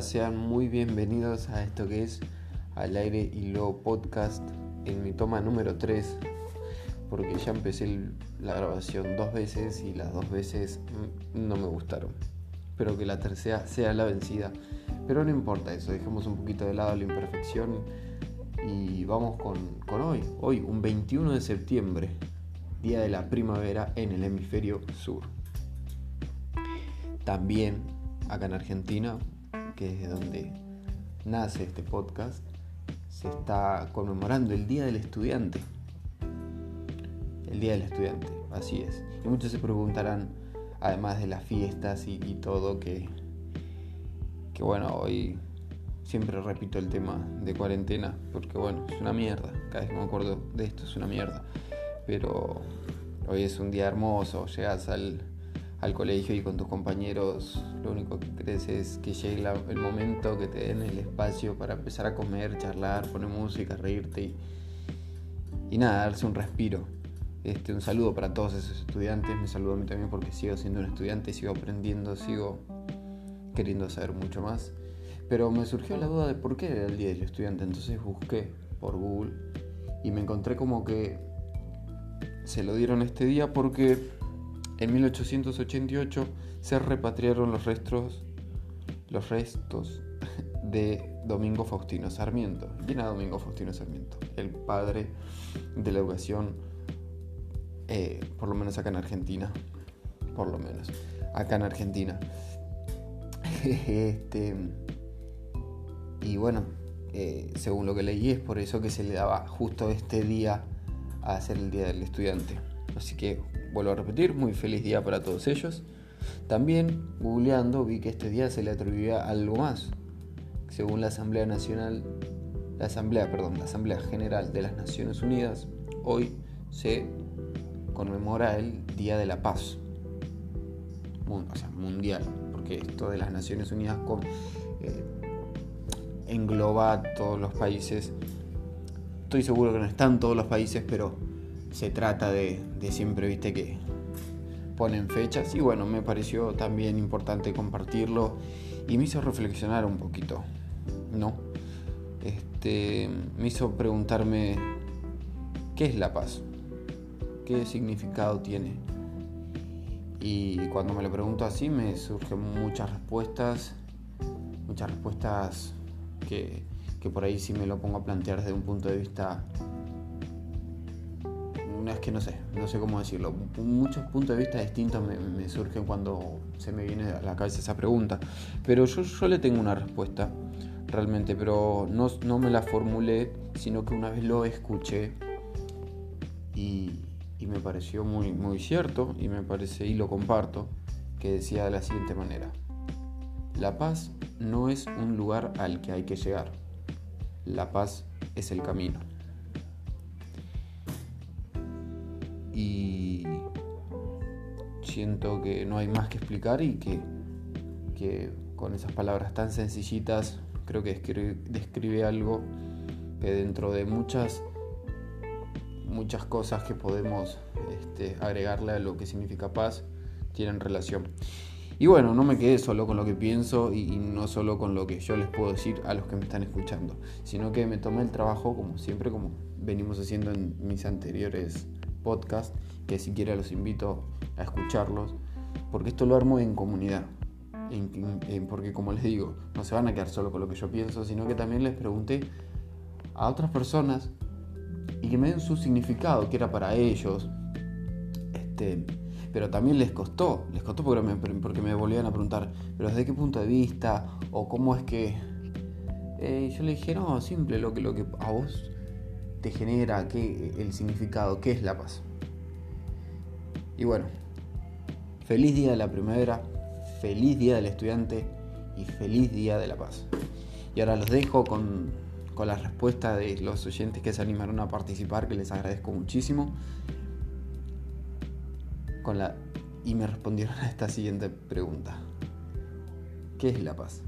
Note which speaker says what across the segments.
Speaker 1: Sean muy bienvenidos a esto que es Al aire y luego podcast en mi toma número 3, porque ya empecé la grabación dos veces y las dos veces mm, no me gustaron. Espero que la tercera sea la vencida, pero no importa eso, dejemos un poquito de lado la imperfección y vamos con, con hoy, hoy un 21 de septiembre, día de la primavera en el hemisferio sur. También acá en Argentina que es donde nace este podcast, se está conmemorando el Día del Estudiante. El Día del Estudiante, así es. Y muchos se preguntarán, además de las fiestas y, todo, que, que bueno, hoy siempre repito el tema de cuarentena, porque bueno, es una mierda. Cada vez que me acuerdo de esto es una mierda. Pero hoy es un día hermoso, llegas al, al colegio y con tus compañeros lo único que crees es que llegue el momento, que te den el espacio para empezar a comer, charlar, poner música, reírte y, y nada, darse un respiro. Este, un saludo para todos esos estudiantes, me saludo a mí también porque sigo siendo un estudiante, sigo aprendiendo, sigo queriendo saber mucho más. Pero me surgió la duda de por qué era el Día del Estudiante, entonces busqué por Google y me encontré como que se lo dieron este día porque en 1888 se repatriaron los restos, los restos de Domingo Faustino Sarmiento. ¿Quién era Domingo Faustino Sarmiento? El padre de la educación, eh, por lo menos acá en Argentina. Por lo menos, acá en Argentina. este, y bueno, eh, según lo que leí, es por eso que se le daba justo este día a hacer el Día del Estudiante. Así que vuelvo a repetir, muy feliz día para todos ellos. También, googleando, vi que este día se le atribuía algo más. Según la Asamblea Nacional, la Asamblea, perdón, la Asamblea General de las Naciones Unidas, hoy se conmemora el Día de la Paz. Mundial, porque esto de las Naciones Unidas eh, engloba a todos los países. Estoy seguro que no están todos los países, pero se trata de, siempre, viste, que ponen fechas. Y bueno, me pareció también importante compartirlo y me hizo reflexionar un poquito, ¿no? Este, me hizo preguntarme, ¿qué es la paz? ¿Qué significado tiene? Y cuando me lo pregunto así me surgen muchas respuestas, muchas respuestas que, que por ahí sí me lo pongo a plantear desde un punto de vista es que no sé, no sé cómo decirlo. Muchos puntos de vista distintos me, surgen cuando se me viene a la cabeza esa pregunta. Pero yo, yo le tengo una respuesta, realmente, pero no, no me la formulé, sino que una vez lo escuché y, y, me pareció muy, muy cierto y me parece, y lo comparto, que decía de la siguiente manera. La paz no es un lugar al que hay que llegar. La paz es el camino. Y siento que no hay más que explicar y que, con esas palabras tan sencillitas creo que describe, algo que dentro de muchas muchas cosas que podemos este, agregarle a lo que significa paz tienen relación. Y bueno, no me quedé solo con lo que pienso y, no solo con lo que yo les puedo decir a los que me están escuchando, sino que me tomé el trabajo, como siempre, como venimos haciendo en mis anteriores podcast, que si quiera los invito a escucharlos, porque esto lo armo en comunidad. porque como les digo, no se van a quedar solo con lo que yo pienso, sino que también les pregunté a otras personas y que me den su significado, que era para ellos. Este, pero también les costó, les costó porque me, porque me volvían a preguntar, pero desde qué punto de vista o cómo es que... Eh, yo le dije, no, simple, lo que, lo que a vos te genera, qué, el significado, qué es la paz. Y bueno, feliz día de la primavera, feliz día del estudiante y feliz día de la paz. Y ahora los dejo con, con la respuesta de los oyentes que se animaron a participar, que les agradezco muchísimo. Con la, y me respondieron a esta siguiente pregunta. ¿Qué es la paz?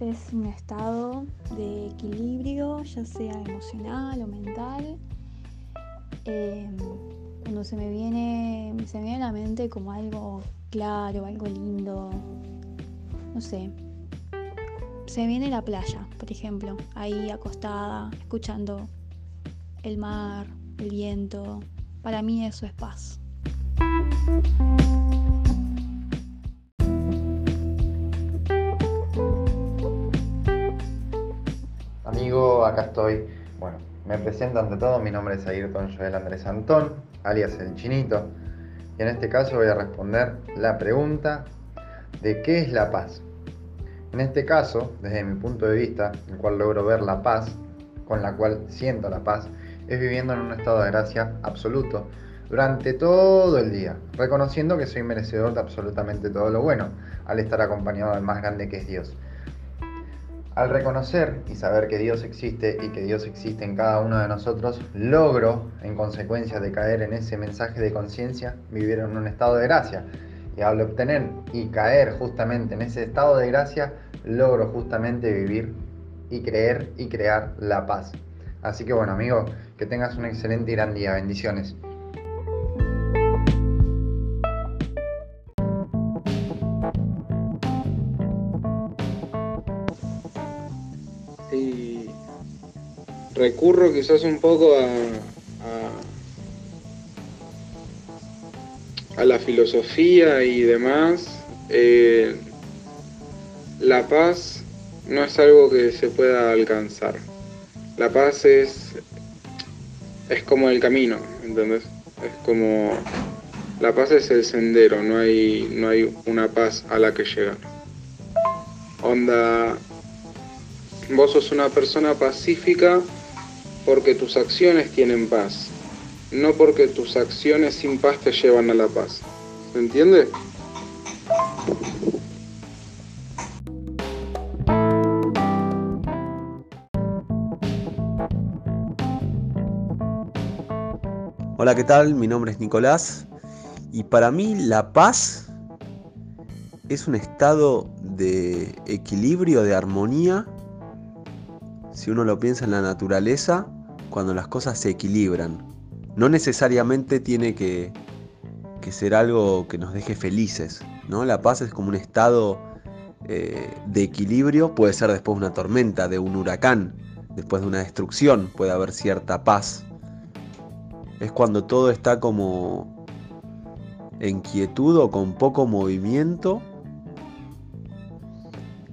Speaker 2: Es un estado de equilibrio, ya sea emocional o mental. Em, cuando se me viene, se viene a la mente como algo claro, algo lindo, no sé. Se viene la playa, por ejemplo, ahí acostada, escuchando el mar, el viento. Para mí eso es paz.
Speaker 3: Acá estoy. Bueno, me presento ante todo, mi nombre es Ayrton Joel Andrés Antón, alias El Chinito, y en este caso voy a responder la pregunta de qué es la paz. En este caso, desde mi punto de vista, el cual logro ver la paz, con la cual siento la paz, es viviendo en un estado de gracia absoluto durante todo el día, reconociendo que soy merecedor de absolutamente todo lo bueno, al estar acompañado del más grande que es Dios. Al reconocer y saber que Dios existe y que Dios existe en cada uno de nosotros, logro, en consecuencia de caer en ese mensaje de conciencia, vivir en un estado de gracia. Y al obtener y caer justamente en ese estado de gracia, logro justamente vivir y creer y crear la paz. Así que bueno, amigo, que tengas un excelente y gran día. Bendiciones.
Speaker 4: Recurro quizás un poco a, a, la filosofía y demás. Eh, la paz no es algo que se pueda alcanzar. La paz es, es como el camino, ¿entendés? Es como... La paz es el sendero, no hay, no hay una paz a la que llegar. Onda, vos sos una persona pacífica porque tus acciones tienen paz, no porque tus acciones sin paz te llevan a la paz. ¿Se entiende?
Speaker 5: Hola, ¿qué tal? Mi nombre es Nicolás y para mí la paz es un estado de equilibrio, de armonía, si uno lo piensa en la naturaleza, cuando las cosas se equilibran. No necesariamente tiene que, ser algo que nos deje felices. ¿no? La paz es como un estado eh, de equilibrio, puede ser después de una tormenta, de un huracán, después de una destrucción, puede haber cierta paz. Es cuando todo está como en quietud o con poco movimiento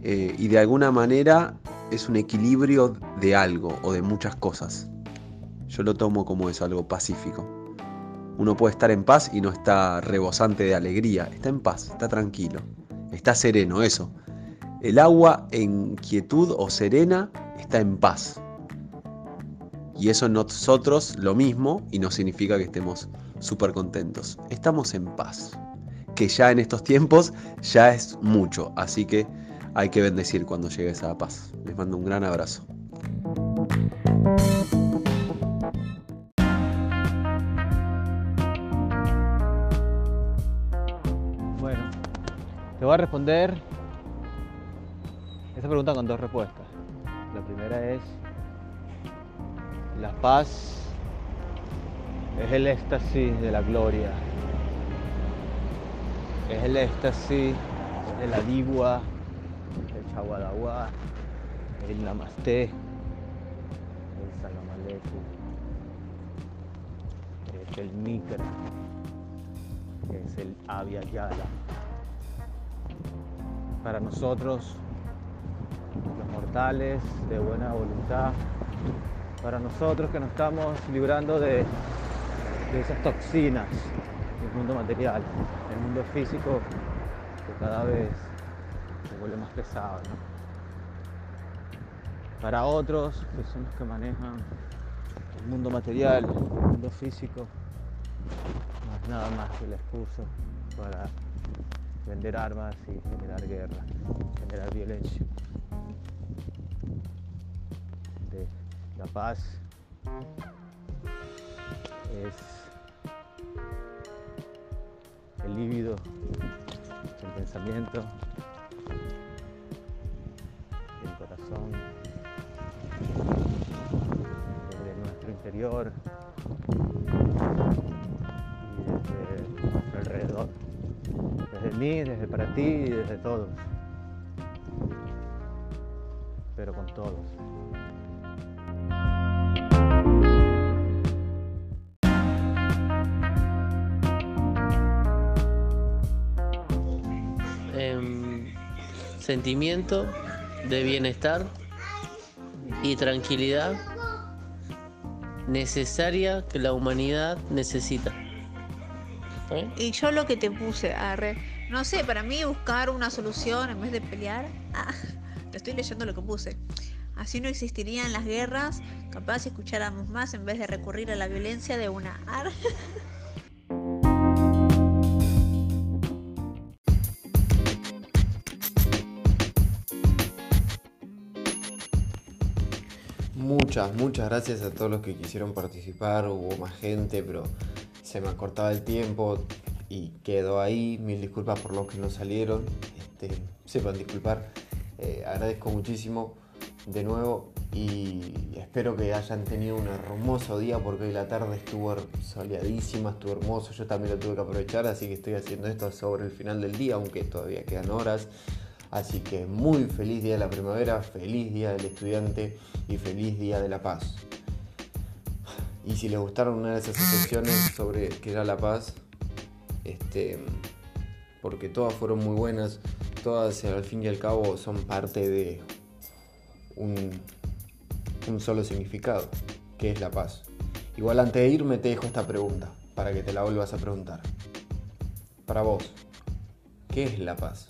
Speaker 5: eh, y de alguna manera es un equilibrio de algo o de muchas cosas. Yo lo tomo como eso, algo pacífico. Uno puede estar en paz y no está rebosante de alegría, está en paz, está tranquilo, está sereno, eso. El agua en quietud o serena está en paz. Y eso nosotros lo mismo y no significa que estemos súper contentos. Estamos en paz. Que ya en estos tiempos ya es mucho. Así que hay que bendecir cuando llegue esa paz. Les mando un gran abrazo.
Speaker 6: Te voy a responder esta pregunta con dos respuestas. La primera es, la paz es el éxtasis de la gloria, es el éxtasis de la digua, el chaguadagua, el namaste, el salamaleku, es el mitra, es el avyayala para nosotros, los mortales de buena voluntad, para nosotros que nos estamos librando de, esas toxinas del mundo material, el mundo físico que cada vez se vuelve más pesado. Para otros, que son los que manejan el mundo material, el mundo físico, no es nada más que el excuso para vender armas y generar guerra, generar violencia. la paz es el líbido, el pensamiento, corazón, desde nuestro interior y desde desde mí, desde para ti y desde todos, pero con todos.
Speaker 7: Em, sentimiento de bienestar y tranquilidad necesaria que la humanidad necesita. ¿Eh?
Speaker 8: Y yo lo que te puse, arre, no sé, para mí buscar una solución en vez de pelear, ah, te estoy leyendo lo que puse. Así no existirían las guerras, capaz si escucháramos más en vez de recurrir a la violencia de una ar.
Speaker 1: Muchas, muchas gracias a todos los que quisieron participar. Hubo más gente, pero se me acortaba el tiempo y quedó ahí. Mil disculpas por los que no salieron. Este, sepan disculpar. Eh, agradezco muchísimo de nuevo y espero que hayan tenido un hermoso día porque hoy la tarde estuvo soleadísima, estuvo hermoso. Yo también lo tuve que aprovechar, así que estoy haciendo esto sobre el final del día, aunque todavía quedan horas. Así que muy feliz día de la primavera, feliz día del estudiante y feliz día de la paz. Y si les gustaron una de esas secciones sobre qué era la paz, este, porque todas fueron muy buenas, todas al fin y al cabo son parte de un, un solo significado, que es la paz. Igual antes de irme te dejo esta pregunta, para que te la vuelvas a preguntar. Para vos, ¿qué es la paz?